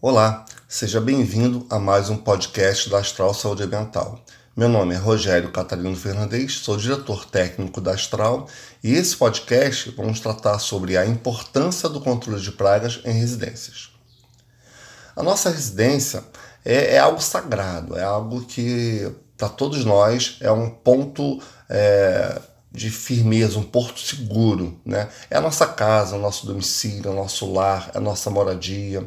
Olá, seja bem-vindo a mais um podcast da Astral Saúde Ambiental. Meu nome é Rogério Catarino Fernandes, sou diretor técnico da Astral e esse podcast vamos tratar sobre a importância do controle de pragas em residências. A nossa residência é, é algo sagrado, é algo que para todos nós é um ponto é, de firmeza, um porto seguro. Né? É a nossa casa, o nosso domicílio, o nosso lar, a nossa moradia.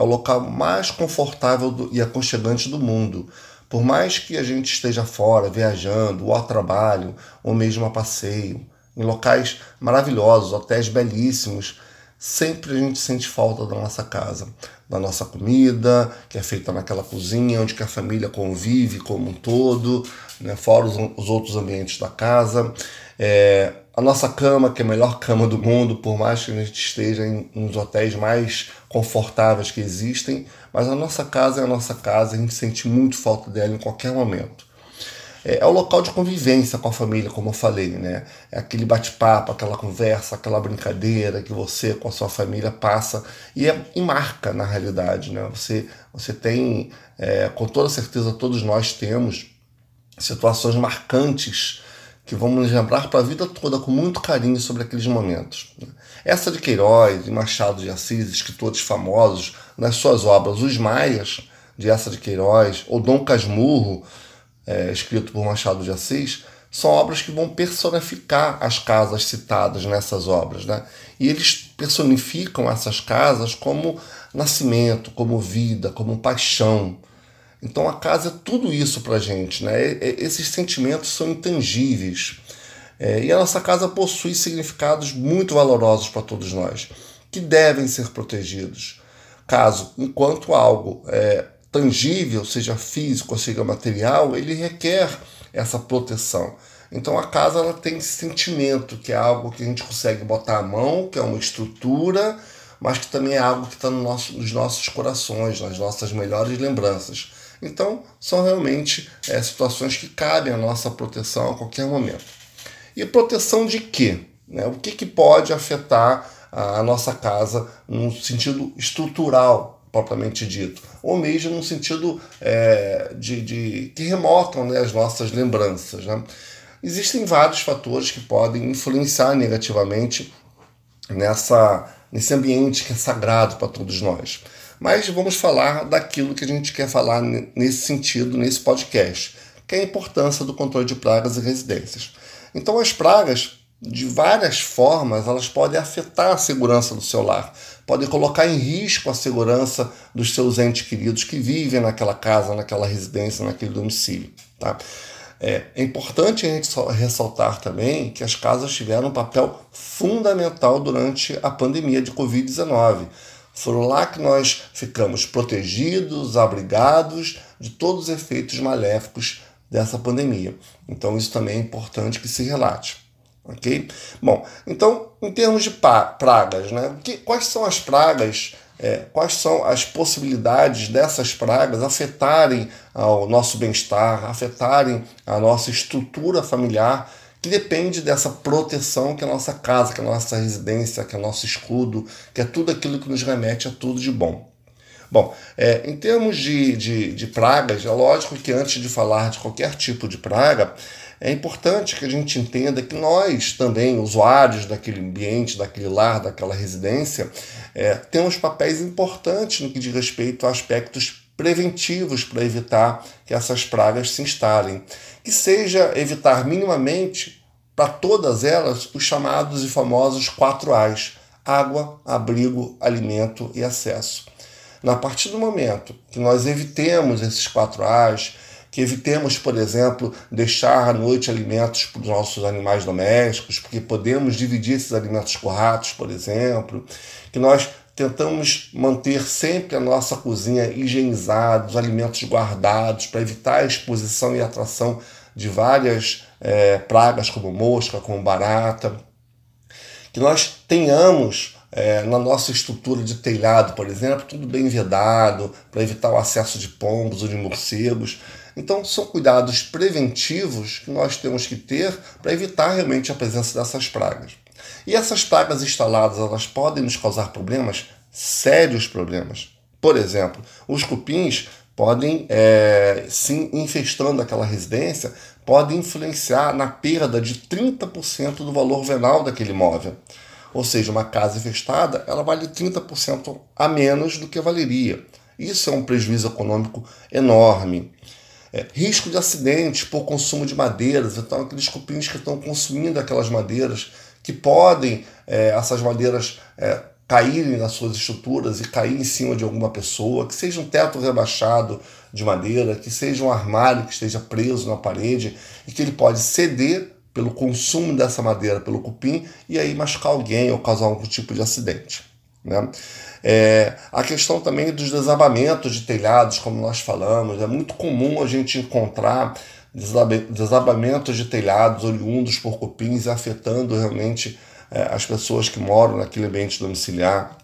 É o local mais confortável do, e aconchegante do mundo. Por mais que a gente esteja fora, viajando, ou a trabalho, ou mesmo a passeio, em locais maravilhosos, hotéis belíssimos, sempre a gente sente falta da nossa casa, da nossa comida, que é feita naquela cozinha, onde a família convive como um todo, né, fora os, os, outros ambientes da casa. É, a nossa cama, que é a melhor cama do mundo, por mais que a gente esteja em, nos hotéis mais confortáveis que existem, mas a nossa casa é a nossa casa, a gente sente muito falta dela em qualquer momento. É, é o local de convivência com a família, como eu falei, né? É aquele bate-papo, aquela conversa, aquela brincadeira que você com a sua família passa e, é, e marca na realidade, né? Você, você tem, é, com toda certeza, todos nós temos situações marcantes que vamos lembrar para a vida toda com muito carinho sobre aqueles momentos. Né? Essa de Queiroz e Machado de Assis, escritores famosos, nas suas obras Os Maias, de Essa de Queiroz, ou Dom Casmurro, é, escrito por Machado de Assis, são obras que vão personificar as casas citadas nessas obras. Né? E eles personificam essas casas como nascimento, como vida, como paixão. Então a casa é tudo isso para a gente. Né? Esses sentimentos são intangíveis. É, e a nossa casa possui significados muito valorosos para todos nós, que devem ser protegidos. Caso, enquanto algo é, tangível, seja físico seja material, ele requer essa proteção. Então a casa ela tem esse sentimento, que é algo que a gente consegue botar a mão, que é uma estrutura, mas que também é algo que está no nosso, nos nossos corações, nas nossas melhores lembranças. Então são realmente é, situações que cabem à nossa proteção a qualquer momento. E proteção de quê? Né? O que, que pode afetar a nossa casa no sentido estrutural, propriamente dito, ou mesmo no sentido é, de, de, que remotam né, as nossas lembranças. Né? Existem vários fatores que podem influenciar negativamente nessa, nesse ambiente que é sagrado para todos nós. Mas vamos falar daquilo que a gente quer falar nesse sentido, nesse podcast, que é a importância do controle de pragas e residências. Então, as pragas de várias formas, elas podem afetar a segurança do seu lar, podem colocar em risco a segurança dos seus entes queridos que vivem naquela casa, naquela residência, naquele domicílio. Tá? É, é importante a gente ressaltar também que as casas tiveram um papel fundamental durante a pandemia de Covid-19. Foram lá que nós ficamos protegidos, abrigados de todos os efeitos maléficos dessa pandemia. Então, isso também é importante que se relate. Ok? Bom, então, em termos de pragas, né? Que, quais são as pragas, é, quais são as possibilidades dessas pragas afetarem ao nosso bem-estar, afetarem a nossa estrutura familiar, que depende dessa proteção que é a nossa casa, que é a nossa residência, que é o nosso escudo, que é tudo aquilo que nos remete a tudo de bom. Bom, é, em termos de, de, de pragas, é lógico que antes de falar de qualquer tipo de praga, é importante que a gente entenda que nós também, usuários daquele ambiente, daquele lar, daquela residência, é, temos papéis importantes no que diz respeito a aspectos preventivos para evitar que essas pragas se instalem. Que seja evitar minimamente para todas elas os chamados e famosos quatro A's: água, abrigo, alimento e acesso. Na partir do momento que nós evitemos esses quatro A's, que evitemos, por exemplo, deixar à noite alimentos para os nossos animais domésticos, porque podemos dividir esses alimentos com ratos, por exemplo, que nós tentamos manter sempre a nossa cozinha higienizada, os alimentos guardados, para evitar a exposição e atração de várias é, pragas, como mosca, como barata, que nós tenhamos é, na nossa estrutura de telhado, por exemplo, tudo bem vedado, para evitar o acesso de pombos ou de morcegos. Então, são cuidados preventivos que nós temos que ter para evitar realmente a presença dessas pragas. E essas pragas instaladas, elas podem nos causar problemas, sérios problemas. Por exemplo, os cupins podem, é, se infestando aquela residência, podem influenciar na perda de 30% do valor venal daquele imóvel. Ou seja, uma casa infestada, ela vale 30% a menos do que valeria. Isso é um prejuízo econômico enorme. É, risco de acidentes por consumo de madeiras, então aqueles cupins que estão consumindo aquelas madeiras, que podem, é, essas madeiras, é, caírem nas suas estruturas e cair em cima de alguma pessoa, que seja um teto rebaixado de madeira, que seja um armário que esteja preso na parede e que ele pode ceder pelo consumo dessa madeira pelo cupim e aí machucar alguém ou causar algum tipo de acidente. Né? É, a questão também dos desabamentos de telhados, como nós falamos, é muito comum a gente encontrar desabamentos de telhados oriundos por cupins afetando realmente é, as pessoas que moram naquele ambiente domiciliar.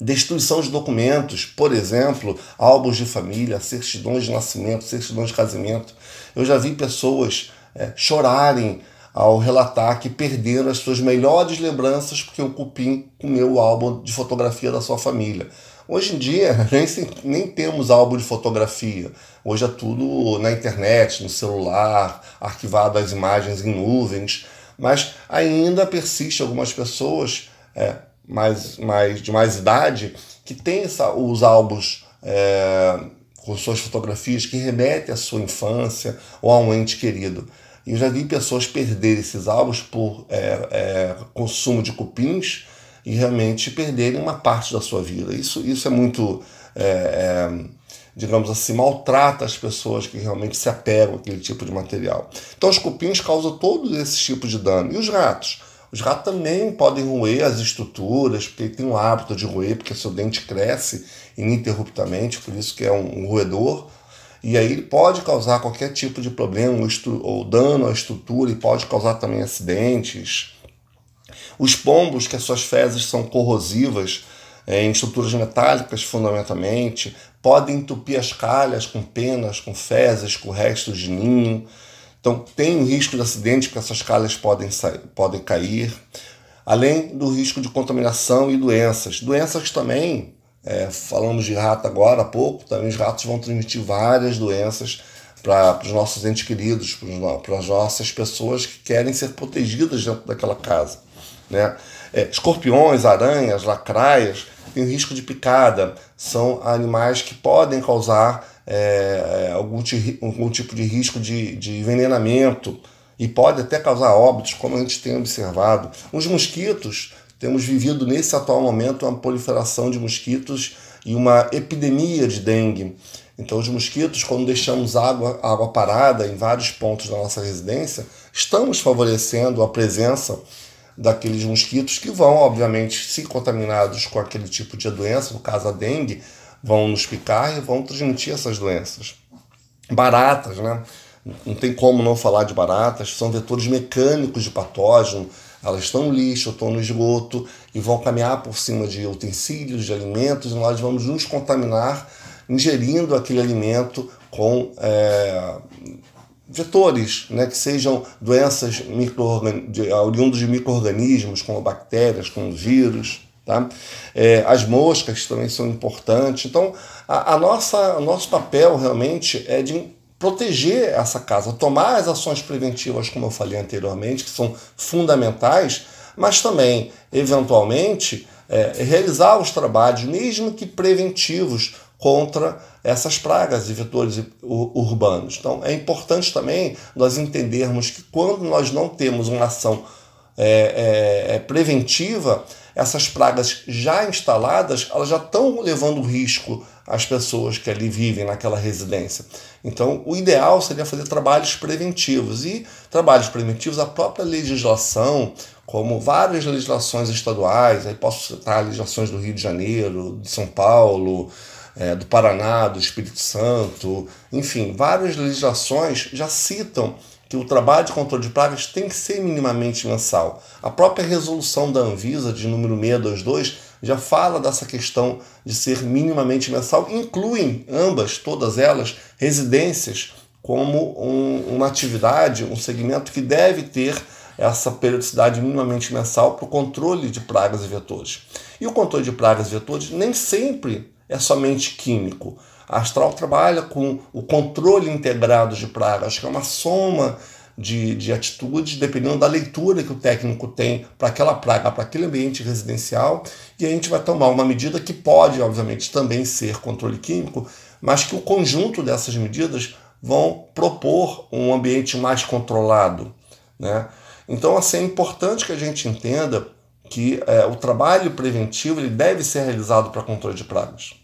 Destruição de documentos, por exemplo, álbuns de família, certidões de nascimento, certidões de casamento. Eu já vi pessoas é, chorarem ao relatar que perderam as suas melhores lembranças porque o cupim comeu o álbum de fotografia da sua família. Hoje em dia, nem, nem temos álbum de fotografia. Hoje é tudo na internet, no celular, arquivado as imagens em nuvens. Mas ainda persiste algumas pessoas é, mais, mais, de mais idade que têm os álbuns é, com suas fotografias que remetem à sua infância ou a um ente querido. E eu já vi pessoas perderem esses álbuns por é, é, consumo de cupins e realmente perderem uma parte da sua vida. Isso, isso é muito, é, é, digamos assim, maltrata as pessoas que realmente se apegam àquele tipo de material. Então os cupins causam todos esses tipos de dano. E os ratos? Os ratos também podem roer as estruturas, porque tem o hábito de roer, porque seu dente cresce ininterruptamente, por isso que é um, um roedor. E aí ele pode causar qualquer tipo de problema ou, ou dano à estrutura e pode causar também acidentes. Os pombos, que as suas fezes são corrosivas é, em estruturas metálicas fundamentalmente, podem entupir as calhas com penas, com fezes, com restos de ninho. Então tem o risco de acidente porque essas calhas podem, podem cair. Além do risco de contaminação e doenças. Doenças também é, falamos de rato agora há pouco, também os ratos vão transmitir várias doenças para os nossos entes queridos, para as nossas pessoas que querem ser protegidas dentro daquela casa. Né? É, escorpiões, aranhas, lacraias têm risco de picada, são animais que podem causar é, é algum, algum tipo de risco de, de envenenamento e pode até causar óbitos, como a gente tem observado. Os mosquitos temos vivido nesse atual momento uma proliferação de mosquitos e uma epidemia de dengue. Então, os mosquitos, quando deixamos água, água parada em vários pontos da nossa residência, estamos favorecendo a presença daqueles mosquitos que vão, obviamente, se contaminados com aquele tipo de doença, no caso a dengue, vão nos picar e vão transmitir essas doenças. Baratas, né? Não tem como não falar de baratas, são vetores mecânicos de patógeno, elas estão no lixo, estão no esgoto e vão caminhar por cima de utensílios, de alimentos, e nós vamos nos contaminar ingerindo aquele alimento com é, vetores, né, que sejam doenças micro de, oriundos de micro-organismos, como bactérias, como vírus. Tá? É, as moscas também são importantes. Então, a, a nossa, o nosso papel realmente é de proteger essa casa, tomar as ações preventivas, como eu falei anteriormente, que são fundamentais, mas também, eventualmente, é, realizar os trabalhos, mesmo que preventivos, contra essas pragas e vetores urbanos. Então, é importante também nós entendermos que quando nós não temos uma ação é, é, é preventiva, essas pragas já instaladas, elas já estão levando risco às pessoas que ali vivem naquela residência. Então, o ideal seria fazer trabalhos preventivos. E trabalhos preventivos, a própria legislação, como várias legislações estaduais, aí posso citar legislações do Rio de Janeiro, de São Paulo, é, do Paraná, do Espírito Santo, enfim, várias legislações já citam que o trabalho de controle de pragas tem que ser minimamente mensal. A própria resolução da Anvisa, de número 622, já fala dessa questão de ser minimamente mensal, incluem ambas, todas elas, residências como um, uma atividade, um segmento que deve ter essa periodicidade minimamente mensal para o controle de pragas e vetores. E o controle de pragas e vetores nem sempre é somente químico. A Astral trabalha com o controle integrado de pragas, que é uma soma de, de atitudes, dependendo da leitura que o técnico tem para aquela praga, para aquele ambiente residencial, e a gente vai tomar uma medida que pode, obviamente, também ser controle químico, mas que o conjunto dessas medidas vão propor um ambiente mais controlado. Né? Então, assim, é importante que a gente entenda que é, o trabalho preventivo ele deve ser realizado para controle de pragas.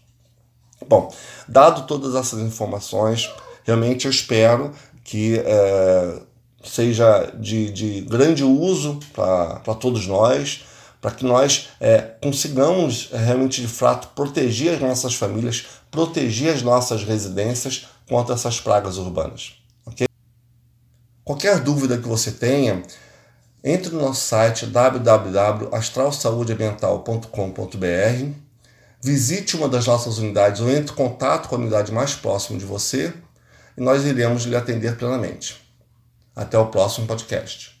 Bom, dado todas essas informações, realmente eu espero que é, seja de, de, grande uso para todos nós, para que nós é, consigamos é, realmente de fato proteger as nossas famílias, proteger as nossas residências contra essas pragas urbanas. Okay? Qualquer dúvida que você tenha, entre no nosso site www.astralsaudeambiental.com.br, visite uma das nossas unidades ou entre em contato com a unidade mais próxima de você e nós iremos lhe atender plenamente. Até o próximo podcast.